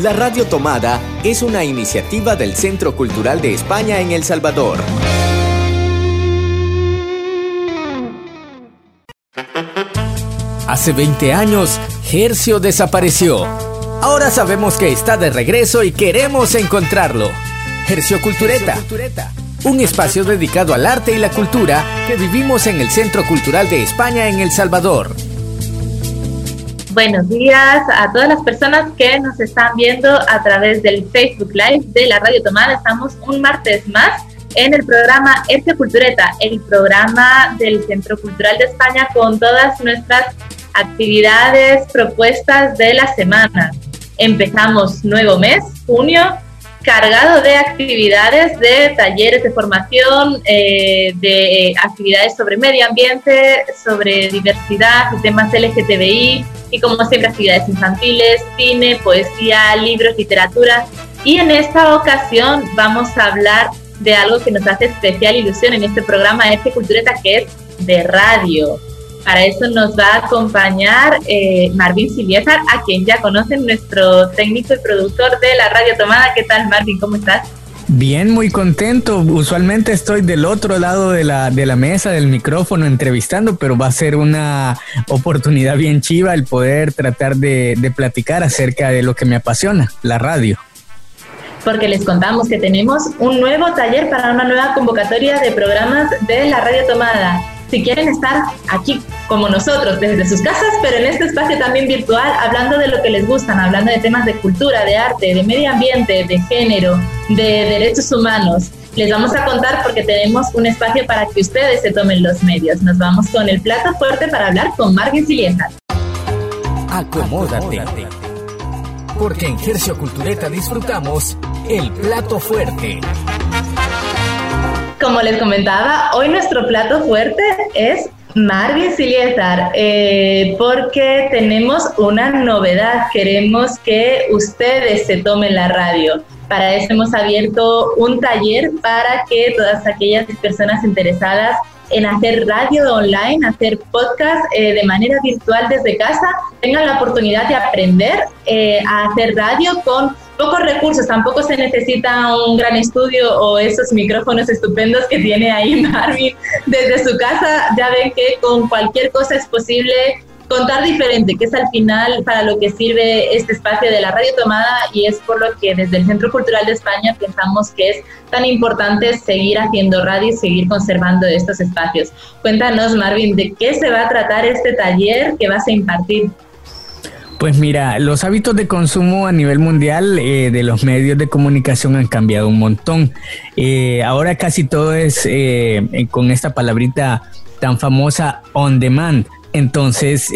La Radio Tomada es una iniciativa del Centro Cultural de España en El Salvador. Hace 20 años, Hercio desapareció. Ahora sabemos que está de regreso y queremos encontrarlo. Hercio Cultureta. Un espacio dedicado al arte y la cultura que vivimos en el Centro Cultural de España en El Salvador. Buenos días a todas las personas que nos están viendo a través del Facebook Live de la Radio Tomada. Estamos un martes más en el programa Este Cultureta, el programa del Centro Cultural de España con todas nuestras actividades, propuestas de la semana. Empezamos nuevo mes, junio, cargado de actividades, de talleres de formación, eh, de actividades sobre medio ambiente, sobre diversidad, temas LGTBI y como siempre actividades infantiles, cine, poesía, libros, literatura. Y en esta ocasión vamos a hablar de algo que nos hace especial ilusión en este programa Este Cultureta, que es de radio. Para eso nos va a acompañar eh, Marvin Siliezar, a quien ya conocen, nuestro técnico y productor de la Radio Tomada. ¿Qué tal, Marvin? ¿Cómo estás? Bien, muy contento. Usualmente estoy del otro lado de la, de la mesa, del micrófono, entrevistando, pero va a ser una oportunidad bien chiva el poder tratar de, de platicar acerca de lo que me apasiona, la radio porque les contamos que tenemos un nuevo taller para una nueva convocatoria de programas de la Radio Tomada si quieren estar aquí como nosotros, desde sus casas, pero en este espacio también virtual, hablando de lo que les gustan, hablando de temas de cultura, de arte, de medio ambiente, de género, de derechos humanos. Les vamos a contar porque tenemos un espacio para que ustedes se tomen los medios. Nos vamos con el plato fuerte para hablar con Marvin Siliesa. Acomódate. Porque en Gercio Cultureta disfrutamos el plato fuerte. Como les comentaba, hoy nuestro plato fuerte es Marvin Siliezar, eh, porque tenemos una novedad. Queremos que ustedes se tomen la radio. Para eso hemos abierto un taller para que todas aquellas personas interesadas en hacer radio online, hacer podcast eh, de manera virtual desde casa, tengan la oportunidad de aprender eh, a hacer radio con pocos recursos, tampoco se necesita un gran estudio o esos micrófonos estupendos que tiene ahí Marvin desde su casa. Ya ven que con cualquier cosa es posible contar diferente, que es al final para lo que sirve este espacio de la radio tomada y es por lo que desde el Centro Cultural de España pensamos que es tan importante seguir haciendo radio y seguir conservando estos espacios. Cuéntanos, Marvin, de qué se va a tratar este taller que vas a impartir. Pues mira, los hábitos de consumo a nivel mundial eh, de los medios de comunicación han cambiado un montón. Eh, ahora casi todo es eh, con esta palabrita tan famosa on demand. Entonces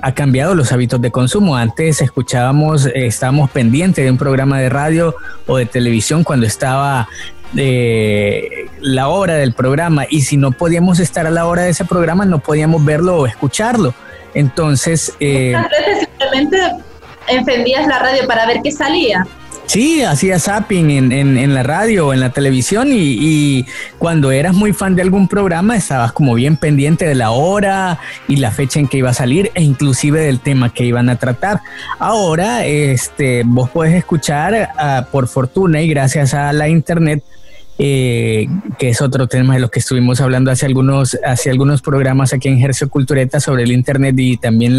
ha cambiado los hábitos de consumo. Antes escuchábamos, estábamos pendientes de un programa de radio o de televisión cuando estaba la hora del programa y si no podíamos estar a la hora de ese programa no podíamos verlo o escucharlo. Entonces... Eh, veces simplemente encendías la radio para ver qué salía. Sí, hacía zapping en, en, la radio o en la televisión y, cuando eras muy fan de algún programa estabas como bien pendiente de la hora y la fecha en que iba a salir e inclusive del tema que iban a tratar. Ahora, este, vos puedes escuchar ah, por fortuna y gracias a la internet eh, que es otro tema de lo que estuvimos hablando hace algunos, hace algunos programas aquí en Ejercio Cultureta sobre el Internet y también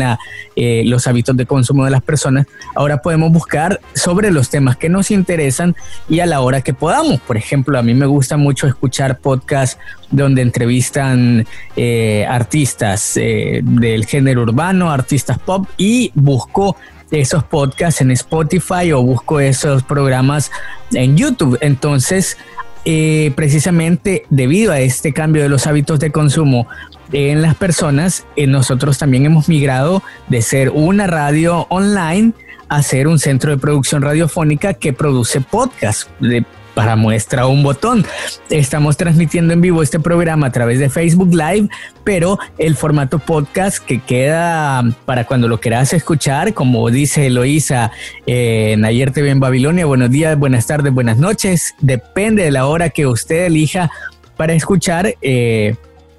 eh, los hábitos de consumo de las personas. Ahora podemos buscar sobre los temas que nos interesan y a la hora que podamos. Por ejemplo, a mí me gusta mucho escuchar podcasts donde entrevistan eh, artistas del género urbano, artistas pop y busco esos podcasts en Spotify o busco esos programas en YouTube. Entonces, eh, precisamente debido a este cambio de los hábitos de consumo en las personas, eh, nosotros también hemos migrado de ser una radio online a ser un centro de producción radiofónica que produce podcast. De, para muestra un botón. Estamos transmitiendo en vivo este programa a través de Facebook Live, pero el formato podcast que queda para cuando lo quieras escuchar, como dice Eloisa en Ayer TV en Babilonia, buenos días, buenas tardes, buenas noches, depende de la hora que usted elija para escuchar. Eh,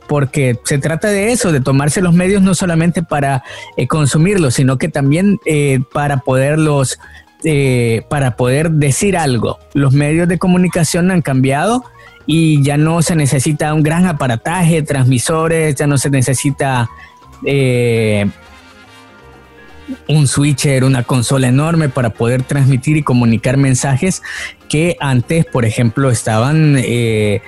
porque se trata de eso, de tomarse los medios no solamente para eh, consumirlos, sino que también eh, para poderlos eh, para poder decir algo. Los medios de comunicación han cambiado y ya no se necesita un gran aparataje, transmisores, ya no se necesita eh, un switcher, una consola enorme para poder transmitir y comunicar mensajes que antes, por ejemplo, estaban eh,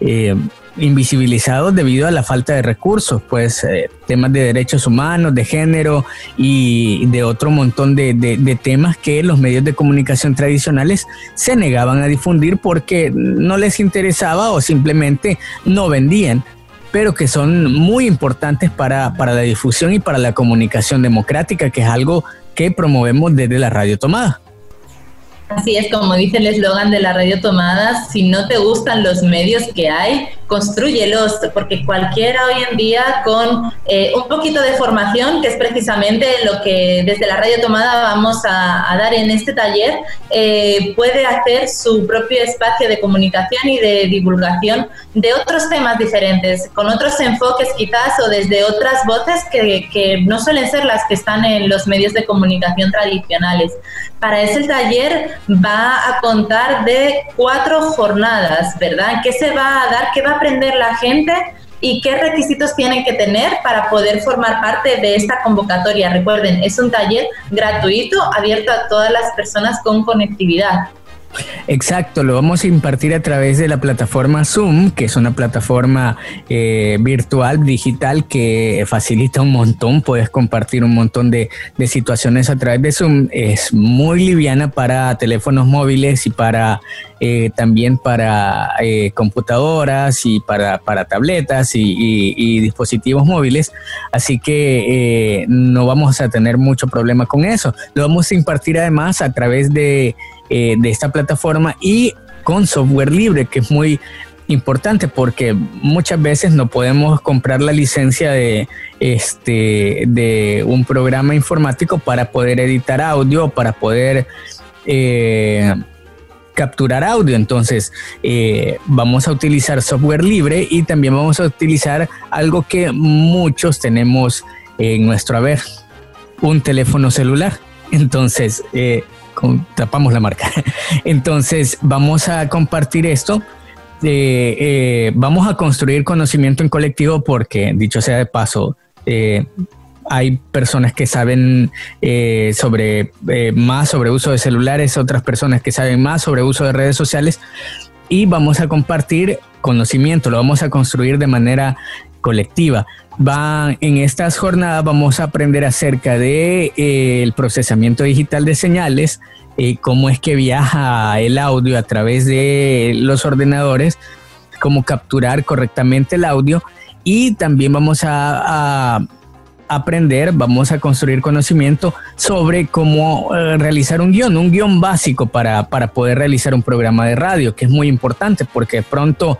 eh, invisibilizados debido a la falta de recursos, pues eh, temas de derechos humanos, de género y de otro montón de, temas que los medios de comunicación tradicionales se negaban a difundir porque no les interesaba o simplemente no vendían pero que son muy importantes para, para la difusión y para la comunicación democrática, que es algo que promovemos desde la radio tomada. Así es, como dice el eslogan de la radio tomada, si no te gustan los medios que hay, construyelos, porque cualquiera hoy en día con eh, un poquito de formación, que es precisamente lo que desde la radio tomada vamos a, dar en este taller, eh, puede hacer su propio espacio de comunicación y de divulgación de otros temas diferentes, con otros enfoques quizás o desde otras voces que, que no suelen ser las que están en los medios de comunicación tradicionales. Para ese taller va a contar de cuatro jornadas, ¿verdad? ¿Qué se va a dar? ¿Qué va a aprender la gente? ¿Y qué requisitos tienen que tener para poder formar parte de esta convocatoria? Recuerden, es un taller gratuito abierto a todas las personas con conectividad. Exacto, lo vamos a impartir a través de la plataforma Zoom, que es una plataforma eh, virtual, digital, que facilita un montón, puedes compartir un montón de, situaciones a través de Zoom, es muy liviana para teléfonos móviles y para eh, también para eh, computadoras y para, tabletas y, dispositivos móviles, así que no vamos a tener mucho problema con eso. Lo vamos a impartir además a través de eh, de esta plataforma y con software libre, que es muy importante porque muchas veces no podemos comprar la licencia de, este, de un programa informático para poder editar audio, para poder eh, capturar audio. Entonces, eh, vamos a utilizar software libre y también vamos a utilizar algo que muchos tenemos en nuestro haber, un teléfono celular. Entonces, tapamos la marca. Entonces, vamos a compartir esto. Eh, eh, vamos a construir conocimiento en colectivo porque, dicho sea de paso, eh, hay personas que saben sobre más sobre uso de celulares, otras personas que saben más sobre uso de redes sociales y vamos a compartir conocimiento, lo vamos a construir de manera colectiva. Va, en estas jornadas vamos a aprender acerca de eh, el procesamiento digital de señales, eh, cómo es que viaja el audio a través de los ordenadores, cómo capturar correctamente el audio y también vamos a, aprender, vamos a construir conocimiento sobre cómo eh, realizar un guion, un guion básico para, para poder realizar un programa de radio, que es muy importante porque de pronto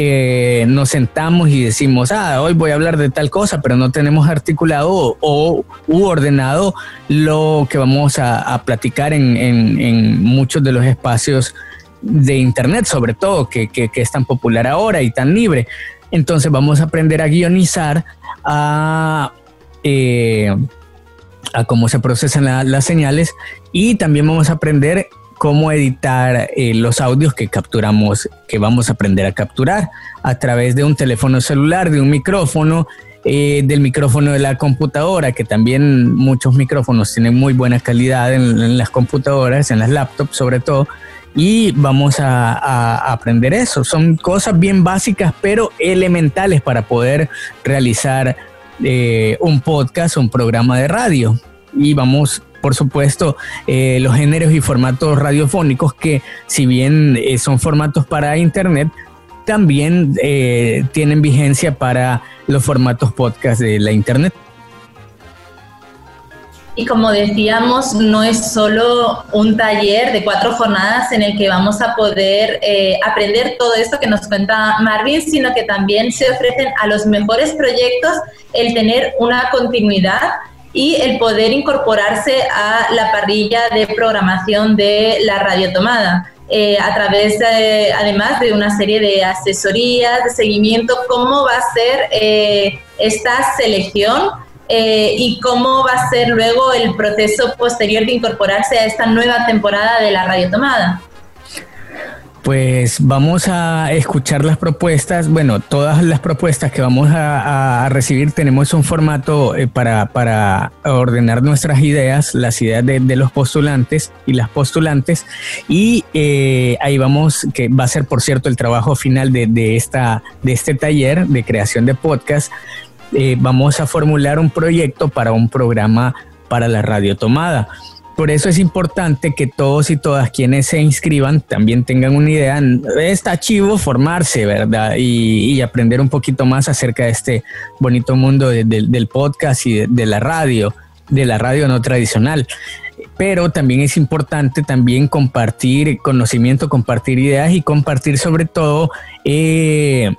eh, nos sentamos y decimos, ah, hoy voy a hablar de tal cosa, pero no tenemos articulado o, u ordenado lo que vamos a, platicar en, muchos de los espacios de Internet, sobre todo, que, es tan popular ahora y tan libre. Entonces vamos a aprender a guionizar, a... Eh, a cómo se procesan las señales y también vamos a aprender cómo editar eh, los audios que capturamos, que vamos a aprender a capturar a través de un teléfono celular, de un micrófono, eh, del micrófono de la computadora, que también muchos micrófonos tienen muy buena calidad en, las computadoras, en las laptops sobre todo, y vamos a, aprender eso. Son cosas bien básicas, pero elementales para poder realizar eh, un podcast, un programa de radio. Y vamos por supuesto, eh, los géneros y formatos radiofónicos que si bien eh, son formatos para Internet, también eh, tienen vigencia para los formatos podcast de la Internet. Y como decíamos, no es solo un taller de cuatro jornadas en el que vamos a poder aprender todo esto que nos cuenta Marvin, sino que también se ofrecen a los mejores proyectos el tener una continuidad y el poder incorporarse a la parrilla de programación de la radiotomada. Eh, a través, de, además de una serie de asesorías, de seguimiento, cómo va a ser eh, esta selección eh, y cómo va a ser luego el proceso posterior de incorporarse a esta nueva temporada de la Radio Tomada. Pues vamos a escuchar las propuestas. Bueno, todas las propuestas que vamos a, recibir tenemos un formato eh, para, ordenar nuestras ideas, las ideas de, los postulantes y las postulantes. Y eh, ahí vamos, que va a ser, por cierto, el trabajo final de, esta, de este taller de creación de podcast. Eh, vamos a formular un proyecto para un programa para la radio tomada. Por eso es importante que todos y todas quienes se inscriban también tengan una idea. Está chivo formarse, ¿verdad? Y, aprender un poquito más acerca de este bonito mundo del podcast y de, la radio, de la radio no tradicional pero también es importante también compartir conocimiento, compartir ideas y compartir sobre todo eh,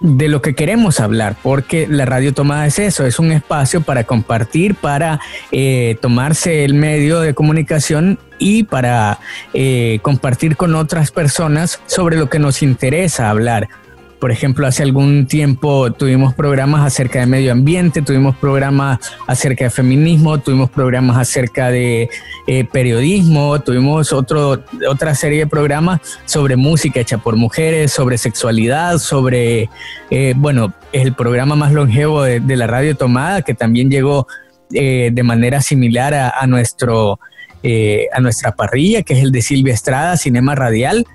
de lo que queremos hablar, porque la radio tomada es eso, es un espacio para compartir, para eh, tomarse el medio de comunicación y para eh, compartir con otras personas sobre lo que nos interesa hablar. Por ejemplo, hace algún tiempo tuvimos programas acerca de medio ambiente, tuvimos programas acerca de feminismo, tuvimos programas acerca de eh, periodismo, tuvimos otro, otra serie de programas sobre música hecha por mujeres, sobre sexualidad, sobre, eh, bueno, el programa más longevo de, la radio tomada, que también llegó eh, de manera similar a, nuestro, a nuestra parrilla, que es el de Silvia Estrada, Cinema Radial,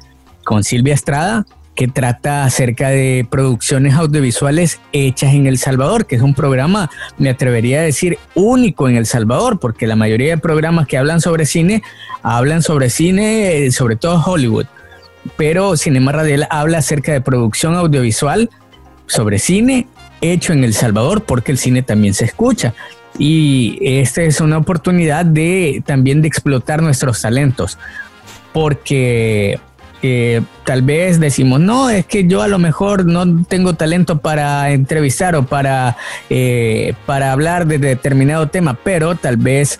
con Silvia Estrada que trata acerca de producciones audiovisuales hechas en El Salvador, que es un programa, me atrevería a decir, único en El Salvador, porque la mayoría de programas que hablan sobre cine, hablan sobre cine, sobre todo Hollywood. Pero Cinema Radial habla acerca de producción audiovisual sobre cine hecho en El Salvador, porque el cine también se escucha. Y esta es una oportunidad de también de explotar nuestros talentos, porque tal vez decimos, no, es que yo a lo mejor no tengo talento para entrevistar o para, eh, para hablar de determinado tema, pero tal vez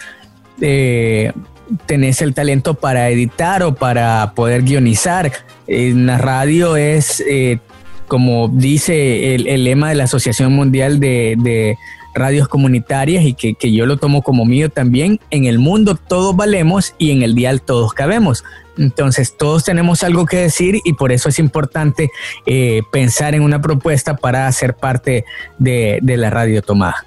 eh, tenés el talento para editar o para poder guionizar. En la radio es, eh, como dice el, lema de la Asociación Mundial de, Radios Comunitarias y que, que yo lo tomo como mío también, en el mundo todos valemos y en el dial todos cabemos. Entonces todos tenemos algo que decir y por eso es importante eh, pensar en una propuesta para ser parte de, la radio tomada.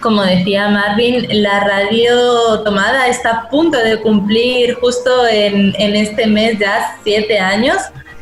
Como decía Marvin, la radio tomada está a punto de cumplir justo en, este mes ya siete años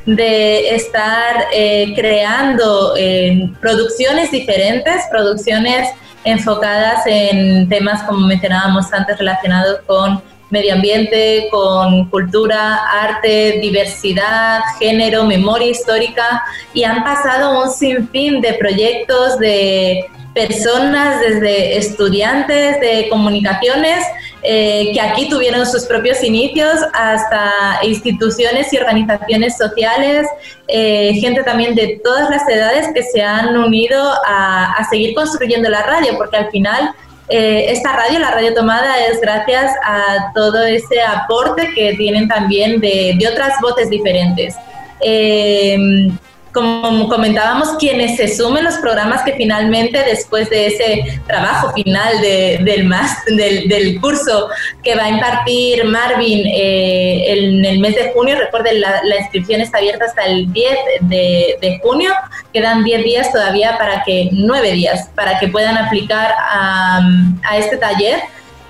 de estar eh, creando eh, producciones diferentes, producciones enfocadas en temas como mencionábamos antes relacionados con medio ambiente, con cultura, arte, diversidad, género, memoria histórica y han pasado un sinfín de proyectos de personas, desde estudiantes de comunicaciones, eh, que aquí tuvieron sus propios inicios, hasta instituciones y organizaciones sociales, eh, gente también de todas las edades que se han unido a, a seguir construyendo la radio, porque al final eh, esta radio, la radio tomada, es gracias a todo ese aporte que tienen también de, otras voces diferentes. Eh, como comentábamos, quienes se sumen los programas que finalmente después de ese trabajo final del, del, del, curso que va a impartir Marvin eh, en el mes de junio, recuerden, la, inscripción está abierta hasta el 10 de, junio, quedan 10 días todavía para que, 9 días, para que puedan aplicar a, a este taller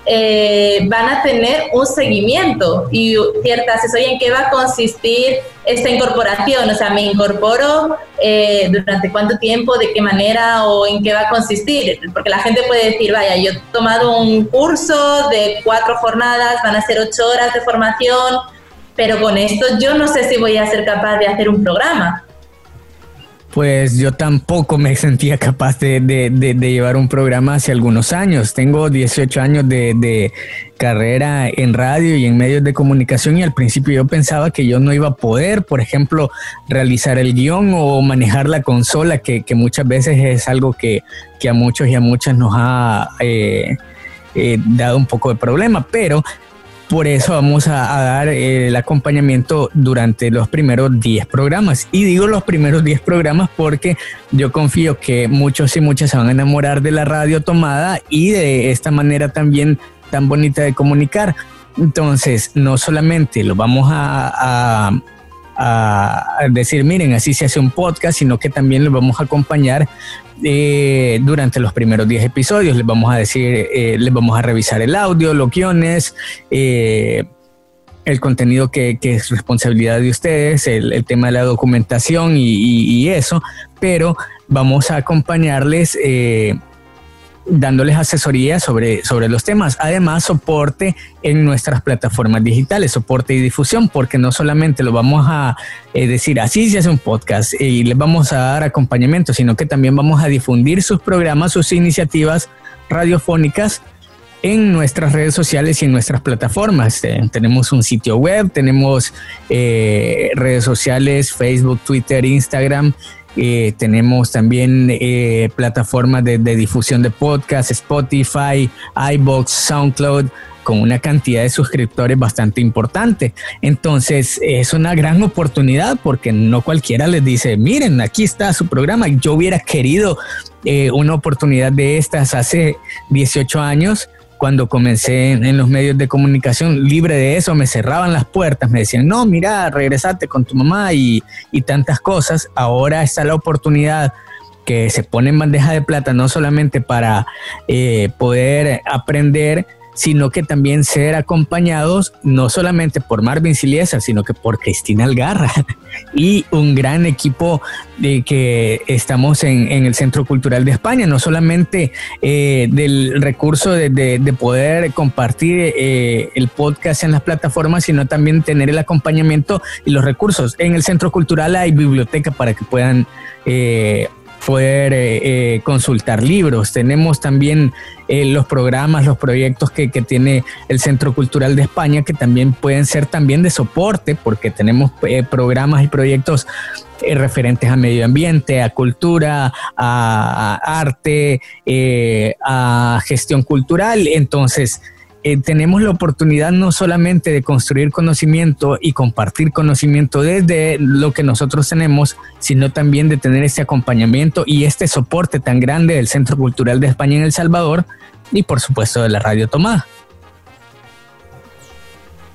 eh, van a tener un seguimiento y cierta asesoría en qué va a consistir esta incorporación. O sea, me incorporo eh, durante cuánto tiempo, de qué manera o en qué va a consistir. Porque la gente puede decir, vaya, yo he tomado un curso de cuatro jornadas, van a ser ocho horas de formación, pero con esto yo no sé si voy a ser capaz de hacer un programa. Pues yo tampoco me sentía capaz de, llevar un programa hace algunos años. Tengo 18 años de, carrera en radio y en medios de comunicación y al principio yo pensaba que yo no iba a poder, por ejemplo, realizar el guion o manejar la consola, que, muchas veces es algo que, a muchos y a muchas nos ha eh, eh, dado un poco de problema. Pero por eso vamos a, dar eh, el acompañamiento durante los primeros 10 programas. Y digo los primeros 10 programas porque yo confío que muchos y muchas se van a enamorar de la radio tomada y de esta manera también tan bonita de comunicar. Entonces, no solamente lo vamos a, decir, miren, así se hace un podcast, sino que también lo vamos a acompañar eh, durante los primeros 10 episodios. Les vamos a decir, eh, les vamos a revisar el audio, los guiones, eh, el contenido que, es responsabilidad de ustedes, el, tema de la documentación y, eso, pero vamos a acompañarles dándoles asesoría sobre, sobre los temas. Además, soporte en nuestras plataformas digitales, soporte y difusión, porque no solamente lo vamos a eh, decir así se hace un podcast y les vamos a dar acompañamiento, sino que también vamos a difundir sus programas, sus iniciativas radiofónicas en nuestras redes sociales y en nuestras plataformas. Eh, tenemos un sitio web, tenemos eh, redes sociales, Facebook, Twitter, Instagram, eh, tenemos también eh, plataformas de, difusión de podcast, Spotify, iBox, SoundCloud, con una cantidad de suscriptores bastante importante. Entonces es una gran oportunidad porque no cualquiera les dice, miren, aquí está su programa. Yo hubiera querido eh, una oportunidad de estas hace 18 años cuando comencé en, los medios de comunicación, libre de eso, me cerraban las puertas, me decían, no, mira, regresate con tu mamá y, tantas cosas. Ahora está la oportunidad que se pone en bandeja de plata, no solamente para eh, poder aprender, sino que también ser acompañados no solamente por Marvin Siliesa, sino que por Cristina Algarra y un gran equipo de que estamos en, el Centro Cultural de España, no solamente eh, del recurso de, poder compartir eh, el podcast en las plataformas, sino también tener el acompañamiento y los recursos. En el Centro Cultural hay biblioteca para que puedan... Eh, poder eh, eh, consultar libros. Tenemos también eh, los programas, los proyectos que, tiene el Centro Cultural de España que también pueden ser también de soporte porque tenemos programas y proyectos referentes a medio ambiente, a cultura, a arte, a gestión cultural. Entonces, eh, tenemos la oportunidad no solamente de construir conocimiento y compartir conocimiento desde lo que nosotros tenemos, sino también de tener este acompañamiento y este soporte tan grande del Centro Cultural de España en El Salvador y por supuesto de la Radio Tomada.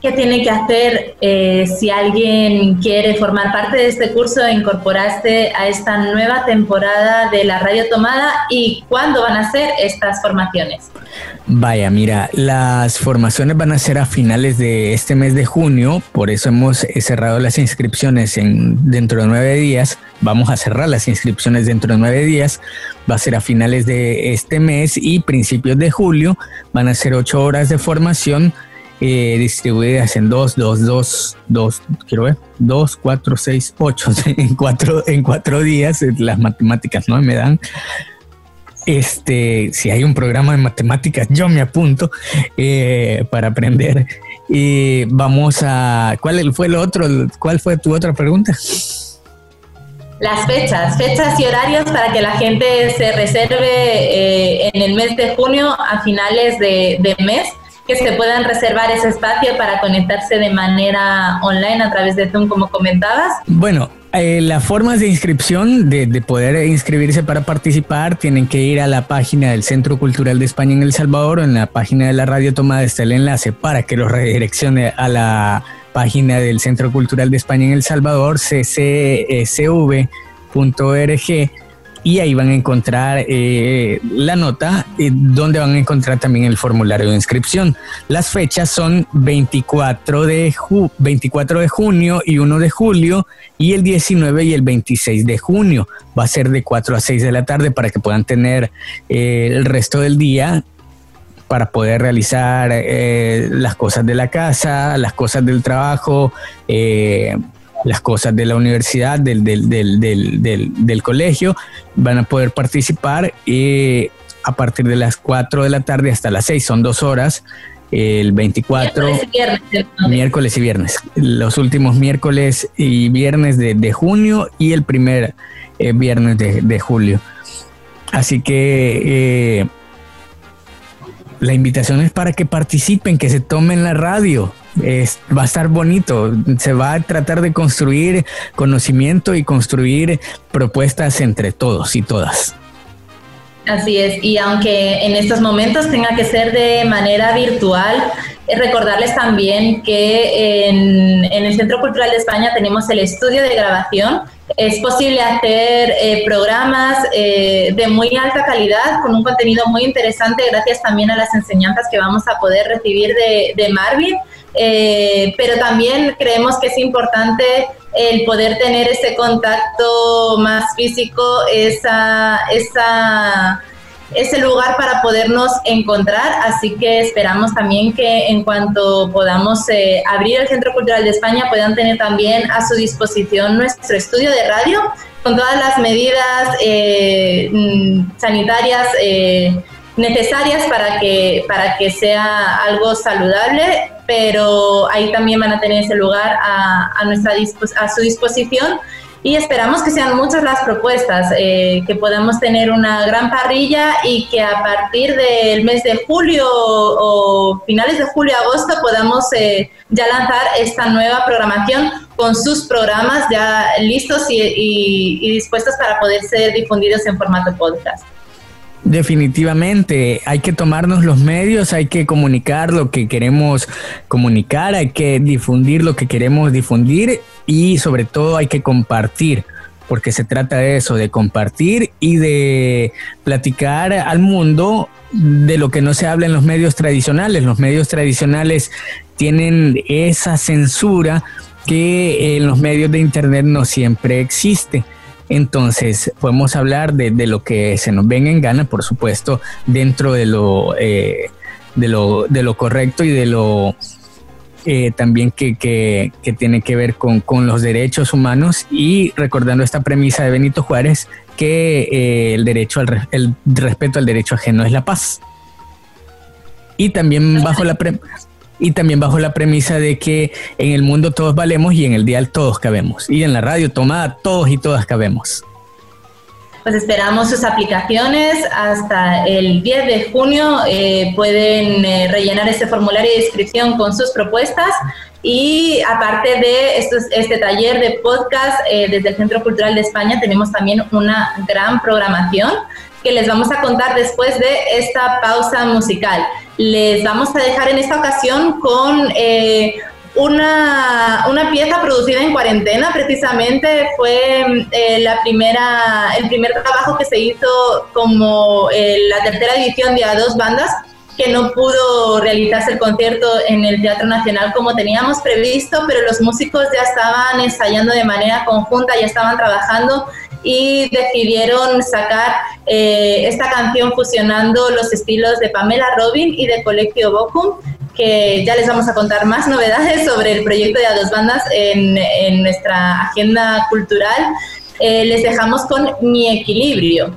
¿Qué tiene que hacer eh, si alguien quiere formar parte de este curso e incorporarse a esta nueva temporada de la Radio Tomada y cuándo van a ser estas formaciones? Vaya, mira, las formaciones van a ser a finales de este mes de junio, por eso hemos eh, cerrado las inscripciones en, dentro de nueve días. Vamos a cerrar las inscripciones dentro de nueve días. Va a ser a finales de este mes y principios de julio. Van a ser ocho horas de formación eh, distribuidas en dos, dos, dos, dos, quiero ver, dos, cuatro, seis, ocho, en cuatro, en cuatro días, eh, las matemáticas no me dan. Este, si hay un programa de matemáticas, yo me apunto eh, para aprender. Y vamos a, ¿cuál fue el otro? ¿Cuál fue tu otra pregunta? Las fechas, fechas y horarios para que la gente se reserve en el mes de junio a finales de, de mes que se puedan reservar ese espacio para conectarse de manera online a través de Zoom, como comentabas? Bueno, eh, las formas de inscripción, de, poder inscribirse para participar, tienen que ir a la página del Centro Cultural de España en El Salvador o en la página de la Radio Tomada está el enlace para que los redireccione a la página del Centro Cultural de España en El Salvador, ccsv.org y ahí van a encontrar eh, la nota eh, donde van a encontrar también el formulario de inscripción. Las fechas son 24 de, 24 de junio y 1 de julio y el 19 y el 26 de junio. Va a ser de 4 a 6 de la tarde para que puedan tener eh, el resto del día para poder realizar las cosas de la casa, las cosas del trabajo, las cosas de la universidad, del, del, del, del colegio, van a poder participar y a partir de las 4 de la tarde hasta las 6, son dos horas, el 24, miércoles y viernes, los últimos miércoles y viernes de, junio y el primer eh, viernes de, julio. Así que eh, la invitación es para que participen, que se tomen la radio. Es, va a estar bonito, se va a tratar de construir conocimiento y construir propuestas entre todos y todas. Así es, y aunque en estos momentos tenga que ser de manera virtual, eh, recordarles también que en, el Centro Cultural de España tenemos el estudio de grabación. Es posible hacer eh, programas eh, de muy alta calidad, con un contenido muy interesante, gracias también a las enseñanzas que vamos a poder recibir de, de Marvin. pero también creemos que es importante el poder tener ese contacto más físico, esa, esa, ese lugar para podernos encontrar. Así que esperamos también que en cuanto podamos eh, abrir el Centro Cultural de España puedan tener también a su disposición nuestro estudio de radio con todas las medidas eh, mm, sanitarias. Eh, necesarias para que, para que sea algo saludable, pero ahí también van a tener ese lugar a, a nuestra a su disposición y esperamos que sean muchas las propuestas, eh, que podamos tener una gran parrilla y que a partir del mes de julio o finales de julio-agosto podamos eh, ya lanzar esta nueva programación con sus programas ya listos y dispuestos para poder ser difundidos en formato podcast. Definitivamente, hay que tomarnos los medios, hay que comunicar lo que queremos comunicar, hay que difundir lo que queremos difundir y sobre todo hay que compartir, porque se trata de eso, de compartir y de platicar al mundo de lo que no se habla en los medios tradicionales. Los medios tradicionales tienen esa censura que en los medios de Internet no siempre existe. Entonces, podemos hablar de, lo que se nos venga en gana, por supuesto, dentro de lo, eh, de lo, de lo correcto y de lo eh, también que, que, tiene que ver con, los derechos humanos y recordando esta premisa de Benito Juárez que eh, el derecho al el respeto al derecho ajeno es la paz. Y también bajo la pre y también bajo la premisa de que en el mundo todos valemos y en el dial todos cabemos. Y en la radio tomada todos y todas cabemos. Pues esperamos sus aplicaciones hasta el 10 de junio. Eh, pueden eh, rellenar este formulario de inscripción con sus propuestas. Y aparte de este taller de podcast eh, desde el Centro Cultural de España, tenemos también una gran programación que les vamos a contar después de esta pausa musical. Les vamos a dejar en esta ocasión con eh, una, una, pieza producida en cuarentena, precisamente fue eh, la primera, el primer trabajo que se hizo como eh, la tercera edición de A Dos Bandas, que no pudo realizarse el concierto en el Teatro Nacional como teníamos previsto, pero los músicos ya estaban ensayando de manera conjunta, ya estaban trabajando y decidieron sacar eh, esta canción fusionando los estilos de Pamela Robin y de Colectio Bocum, que ya les vamos a contar más novedades sobre el proyecto de A Dos Bandas en, en nuestra agenda cultural. Eh, les dejamos con Mi Equilibrio.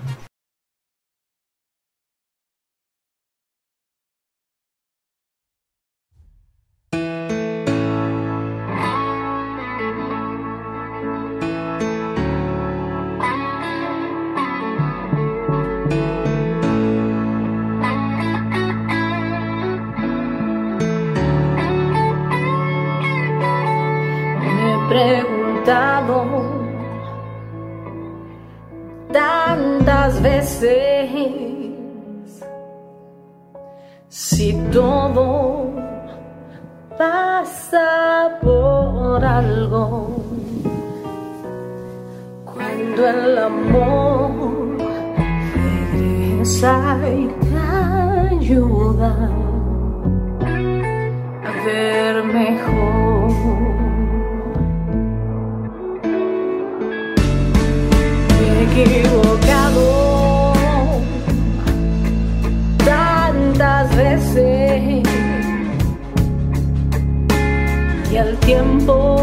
Tiempo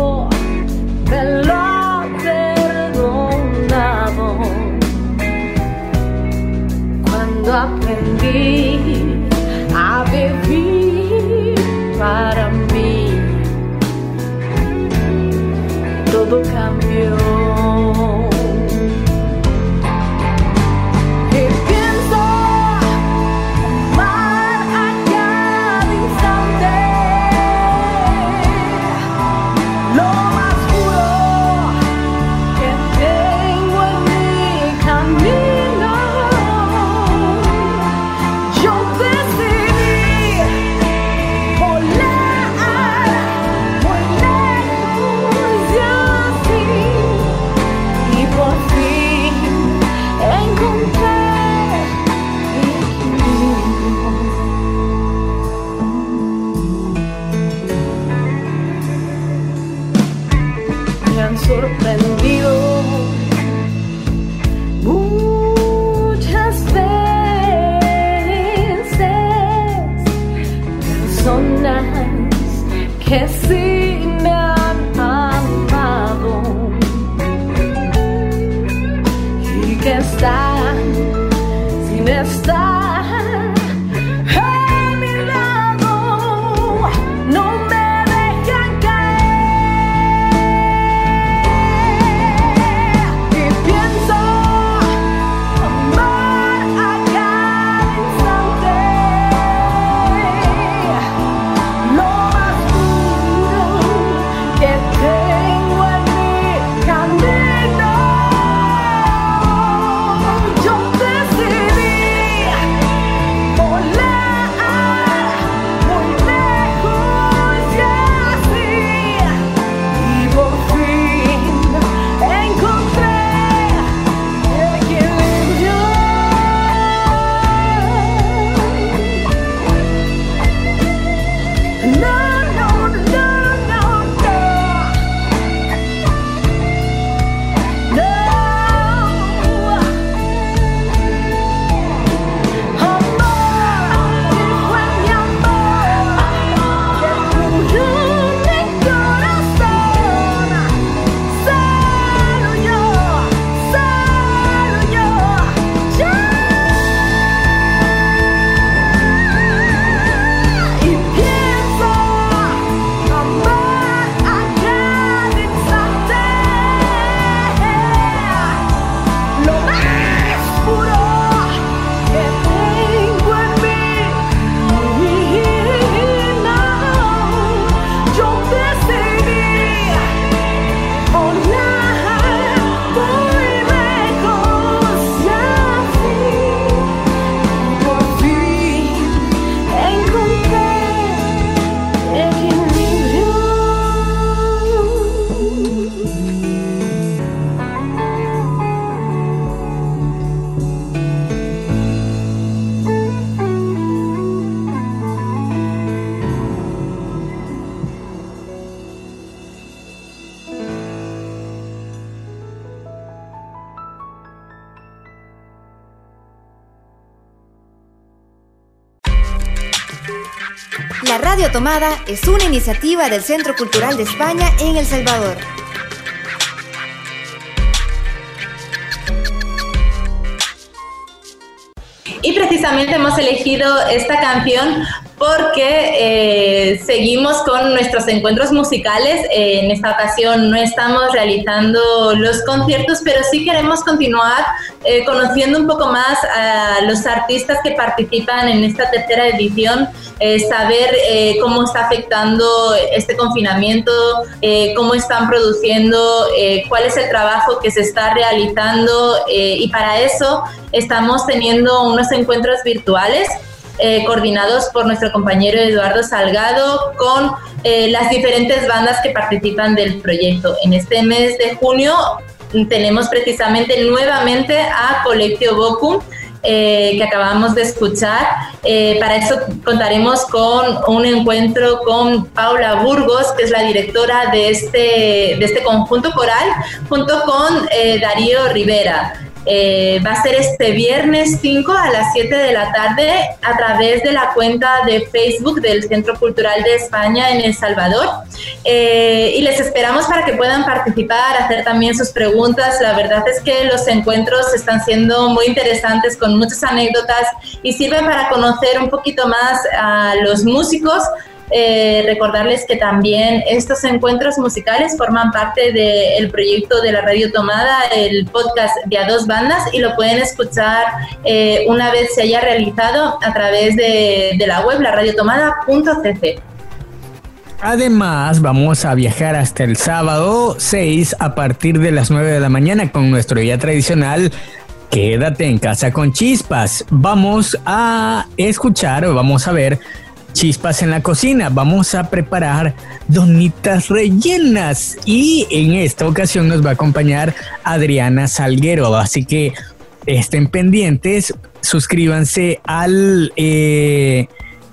No. Tomada es una iniciativa del Centro Cultural de España en El Salvador. Y precisamente hemos elegido esta canción porque eh, seguimos con nuestros encuentros musicales. en esta ocasión no estamos realizando los conciertos, pero sí queremos continuar eh, conociendo un poco más a los artistas que participan en esta tercera edición, eh, saber cómo está afectando este confinamiento, cómo están produciendo, cuál es el trabajo que se está realizando y para eso estamos teniendo unos encuentros virtuales eh, coordinados por nuestro compañero Eduardo Salgado con eh, las diferentes bandas que participan del proyecto. En este mes de junio tenemos precisamente nuevamente a Colectio Boku, eh, que acabamos de escuchar. para eso contaremos con un encuentro con Paula Burgos, que es la directora de este, de este conjunto coral, junto con Darío Rivera. Eh, va a ser este viernes 5 a las 7 de la tarde a través de la cuenta de Facebook del Centro Cultural de España en El Salvador. Eh, y les esperamos para que puedan participar, hacer también sus preguntas. La verdad es que los encuentros están siendo muy interesantes con muchas anécdotas y sirven para conocer un poquito más a los músicos, eh, recordarles que también estos encuentros musicales forman parte del proyecto de la Radio Tomada, el podcast de a dos bandas, y lo pueden escuchar eh, una vez se haya realizado a través de, de la web, la radiotomada.cc. Además, vamos a viajar hasta el sábado 6 a partir de las 9 de la mañana con nuestro día tradicional Quédate en casa con chispas. Vamos a escuchar vamos a ver Chispas en la cocina. Vamos a preparar donitas rellenas y en esta ocasión nos va a acompañar Adriana Salguero. Así que estén pendientes, suscríbanse al... Eh,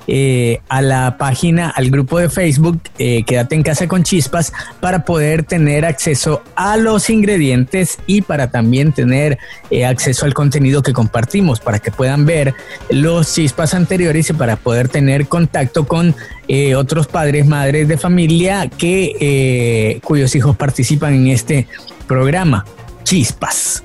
eh, a la página, al grupo de Facebook eh, Quédate en casa con chispas para poder tener acceso a los ingredientes y para también tener eh, acceso al contenido que compartimos, para que puedan ver los chispas anteriores y para poder tener contacto con otros padres, madres de familia que cuyos hijos participan en este programa. Chispas.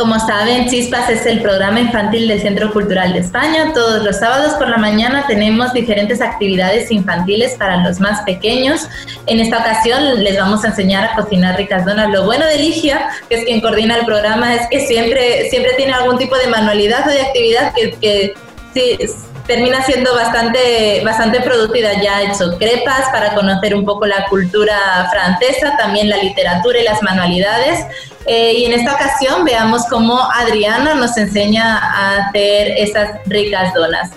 Como saben, Chispas es el programa infantil del Centro Cultural de España. Todos los sábados por la mañana tenemos diferentes actividades infantiles para los más pequeños. En esta ocasión les vamos a enseñar a cocinar ricas donas. Lo bueno de Ligia, que es quien coordina el programa, es que siempre, siempre tiene algún tipo de manualidad o de actividad que, que sí, termina siendo bastante, bastante productiva. Ya ha hecho crepas para conocer un poco la cultura francesa, también la literatura y las manualidades. Eh, y en esta ocasión veamos cómo Adriana nos enseña a hacer estas ricas donas.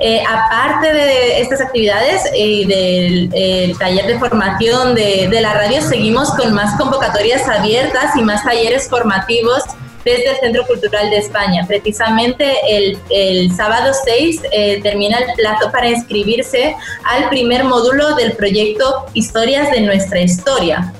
Eh, aparte de estas actividades y del taller de formación de, de, la radio, seguimos con más convocatorias abiertas y más talleres formativos desde el Centro Cultural de España. Precisamente el, el sábado 6 eh, termina el plazo para inscribirse al primer módulo del proyecto Historias de nuestra historia.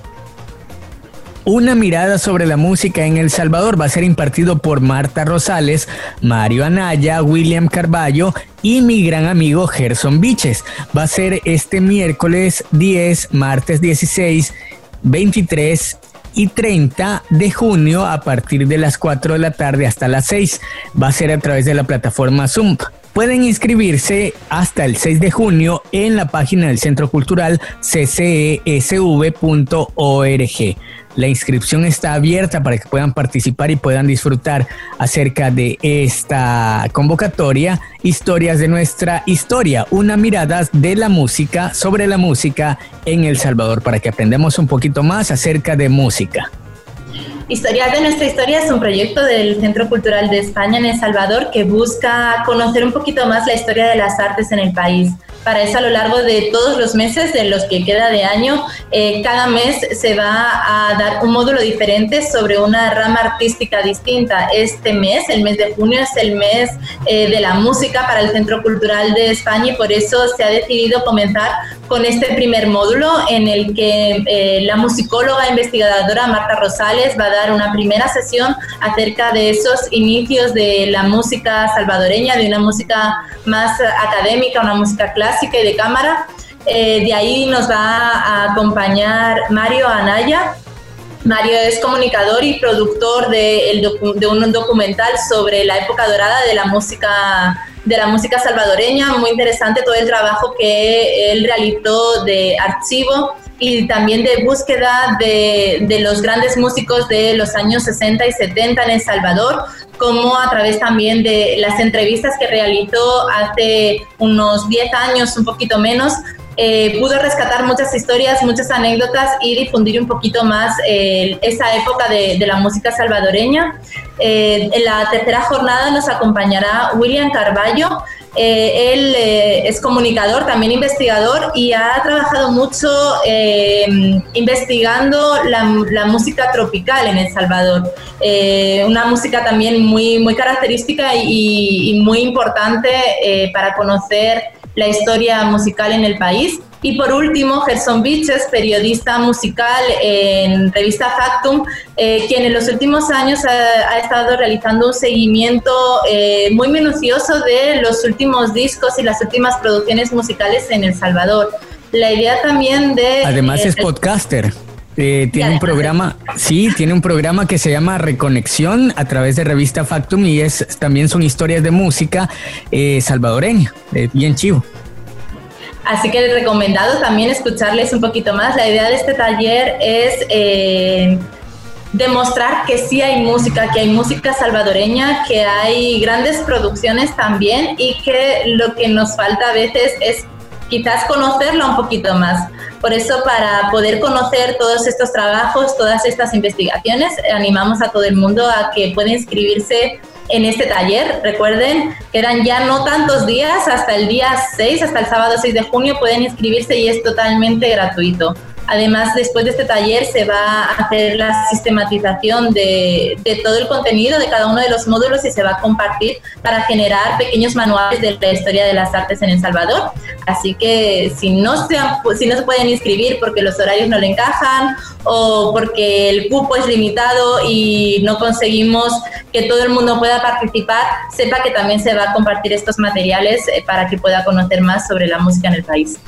Una mirada sobre la música en El Salvador va a ser impartido por Marta Rosales, Mario Anaya, William Carballo y mi gran amigo Gerson Biches. Va a ser este miércoles 10, martes 16, 23 y 30 de junio a partir de las 4 de la tarde hasta las 6. Va a ser a través de la plataforma Zoom. Pueden inscribirse hasta el 6 de junio en la página del Centro Cultural ccesv.org. La inscripción está abierta para que puedan participar y puedan disfrutar acerca de esta convocatoria, historias de nuestra historia, una mirada de la música sobre la música en El Salvador, para que aprendamos un poquito más acerca de música. Historias de nuestra historia es un proyecto del Centro Cultural de España en El Salvador que busca conocer un poquito más la historia de las artes en el país. Para eso a lo largo de todos los meses de los que queda de año, eh, cada mes se va a dar un módulo diferente sobre una rama artística distinta. Este mes, el mes de junio, es el mes eh, de la música para el Centro Cultural de España y por eso se ha decidido comenzar con este primer módulo en el que eh, la musicóloga investigadora Marta Rosales va a dar una primera sesión acerca de esos inicios de la música salvadoreña, de una música más académica, una música clásica y de cámara. Eh, de ahí nos va a acompañar Mario Anaya. Mario es comunicador y productor de, de, un documental sobre la época dorada de la música de la música salvadoreña. Muy interesante todo el trabajo que él realizó de archivo y también de búsqueda de, de, los grandes músicos de los años 60 y 70 en El Salvador, como a través también de las entrevistas que realizó hace unos 10 años, un poquito menos, eh, pudo rescatar muchas historias, muchas anécdotas y difundir un poquito más eh, esa época de, de, la música salvadoreña. Eh, en la tercera jornada nos acompañará William Carballo, eh, él eh, es comunicador, también investigador y ha trabajado mucho eh, investigando la, música tropical en El Salvador. una música también muy, muy característica y, y muy importante para conocer la historia musical en el país. Y por último, Gerson Biches, periodista musical en revista Factum, eh, quien en los últimos años ha, estado realizando un seguimiento eh, muy minucioso de los últimos discos y las últimas producciones musicales en El Salvador. La idea también de... Además es podcaster. Eh, tiene un programa, sí, tiene un programa que se llama Reconexión a través de revista Factum y es también son historias de música salvadoreña, bien chivo. Así que recomendado también escucharles un poquito más. La idea de este taller es eh, demostrar que sí hay música, que hay música salvadoreña, que hay grandes producciones también y que lo que nos falta a veces es quizás conocerlo un poquito más. Por eso, para poder conocer todos estos trabajos, todas estas investigaciones, animamos a todo el mundo a que pueda inscribirse en este taller. Recuerden, quedan ya no tantos días, hasta el día 6, hasta el sábado 6 de junio pueden inscribirse y es totalmente gratuito. Además, después de este taller se va a hacer la sistematización de, todo el contenido de cada uno de los módulos y se va a compartir para generar pequeños manuales de la historia de las artes en El Salvador. Así que si no se, si no se pueden inscribir porque los horarios no le encajan o porque el cupo es limitado y no conseguimos que todo el mundo pueda participar, sepa que también se va a compartir estos materiales eh, para que pueda conocer más sobre la música en el país.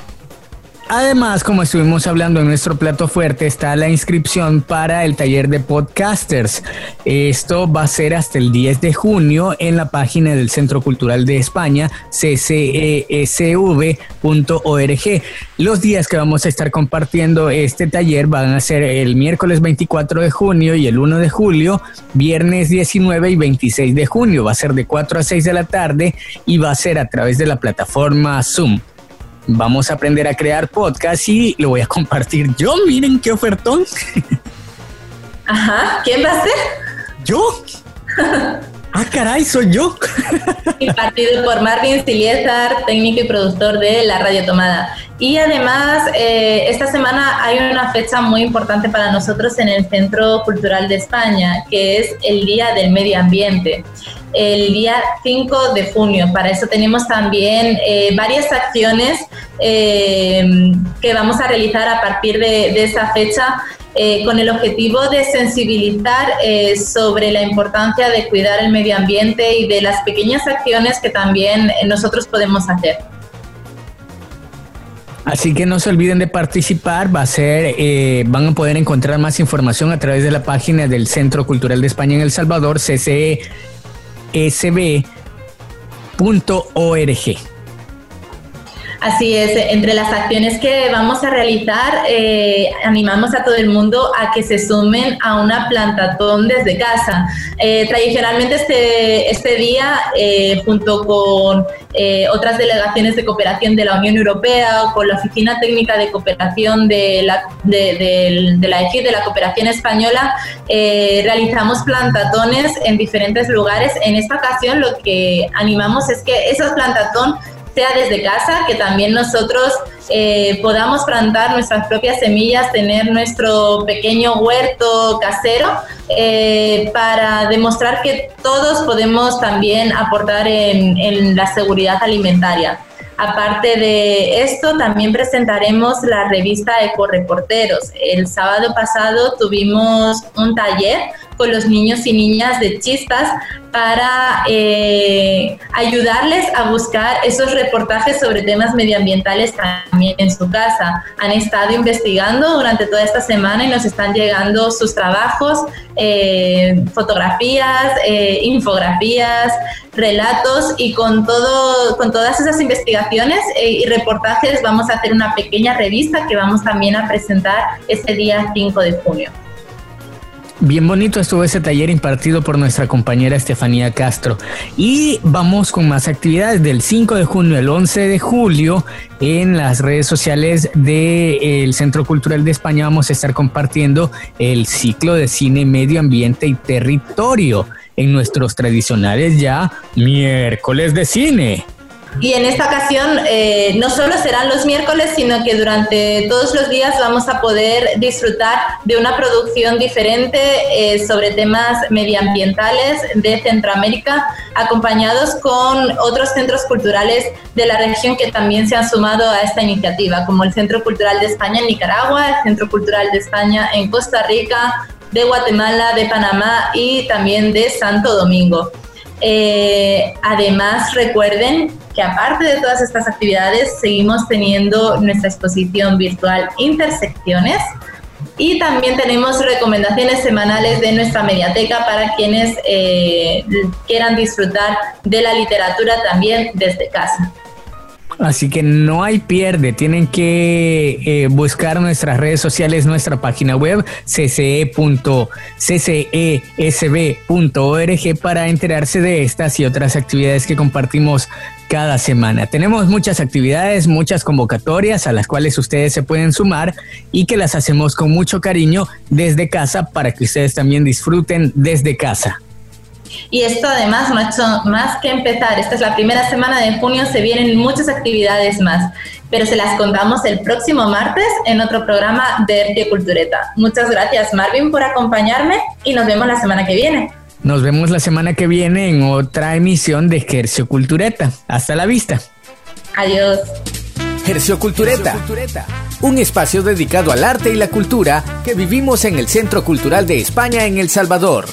Además, como estuvimos hablando en nuestro plato fuerte, está la inscripción para el taller de podcasters. Esto va a ser hasta el 10 de junio en la página del Centro Cultural de España, ccesv.org. Los días que vamos a estar compartiendo este taller van a ser el miércoles 24 de junio y el 1 de julio, viernes 19 y 26 de junio. Va a ser de 4 a 6 de la tarde y va a ser a través de la plataforma Zoom vamos a aprender a crear podcast y lo voy a compartir yo. Miren qué ofertón. Ajá, ¿quién va a ser? ¿Yo? Ah, caray, soy yo. Impartido por Marvin Siliezar, técnico y productor de La Radio Tomada. Y además, eh, esta semana hay una fecha muy importante para nosotros en el Centro Cultural de España, que es el Día del Medio Ambiente el día 5 de junio. Para eso tenemos también eh, varias acciones eh, que vamos a realizar a partir de, esa fecha eh, con el objetivo de sensibilizar sobre la importancia de cuidar el medio ambiente y de las pequeñas acciones que también nosotros podemos hacer. Así que no se olviden de participar, va a ser, van a poder encontrar más información a través de la página del Centro Cultural de España en El Salvador, CCE sb.org. Así es, entre las acciones que vamos a realizar, eh, animamos a todo el mundo a que se sumen a una plantatón desde casa. Eh, tradicionalmente este, este día, eh, junto con otras delegaciones de cooperación de la Unión Europea o con la Oficina Técnica de Cooperación de la, de, de la EGID, de la Cooperación Española, realizamos plantatones en diferentes lugares. En esta ocasión lo que animamos es que esos plantatón sea desde casa, que también nosotros eh, podamos plantar nuestras propias semillas, tener nuestro pequeño huerto casero eh, para demostrar que todos podemos también aportar en, en la seguridad alimentaria. Aparte de esto, también presentaremos la revista Ecoreporteros. El sábado pasado tuvimos un taller con los niños y niñas de chispas para eh, ayudarles a buscar esos reportajes sobre temas medioambientales también en su casa. Han estado investigando durante toda esta semana y nos están llegando sus trabajos, eh, fotografías, eh, infografías, relatos y con, todo, con todas esas investigaciones y reportajes vamos a hacer una pequeña revista que vamos también a presentar ese día 5 de junio. Bien bonito estuvo ese taller impartido por nuestra compañera Estefanía Castro. Y vamos con más actividades del 5 de junio al 11 de julio en las redes sociales del Centro Cultural de España. Vamos a estar compartiendo el ciclo de cine, medio ambiente y territorio en nuestros tradicionales ya miércoles de cine. Y en esta ocasión eh, no solo serán los miércoles, sino que durante todos los días vamos a poder disfrutar de una producción diferente eh, sobre temas medioambientales de Centroamérica, acompañados con otros centros culturales de la región que también se han sumado a esta iniciativa, como el Centro Cultural de España en Nicaragua, el Centro Cultural de España en Costa Rica, de Guatemala, de Panamá y también de Santo Domingo. Eh, además, recuerden que aparte de todas estas actividades, seguimos teniendo nuestra exposición virtual Intersecciones y también tenemos recomendaciones semanales de nuestra mediateca para quienes eh, quieran disfrutar de la literatura también desde casa. Así que no hay pierde, tienen que eh, buscar nuestras redes sociales, nuestra página web cce.ccesb.org para enterarse de estas y otras actividades que compartimos cada semana. Tenemos muchas actividades, muchas convocatorias a las cuales ustedes se pueden sumar y que las hacemos con mucho cariño desde casa para que ustedes también disfruten desde casa. Y esto además no ha hecho más que empezar. Esta es la primera semana de junio, se vienen muchas actividades más. pero se las contamos el próximo martes en otro programa de Hercio Cultureta. Muchas gracias Marvin por acompañarme y nos vemos la semana que viene. Nos vemos la semana que viene en otra emisión de Hercio Cultureta. Hasta la vista. Adiós. Hercio Cultureta, un espacio dedicado al arte y la cultura que vivimos en el Centro Cultural de España en El Salvador.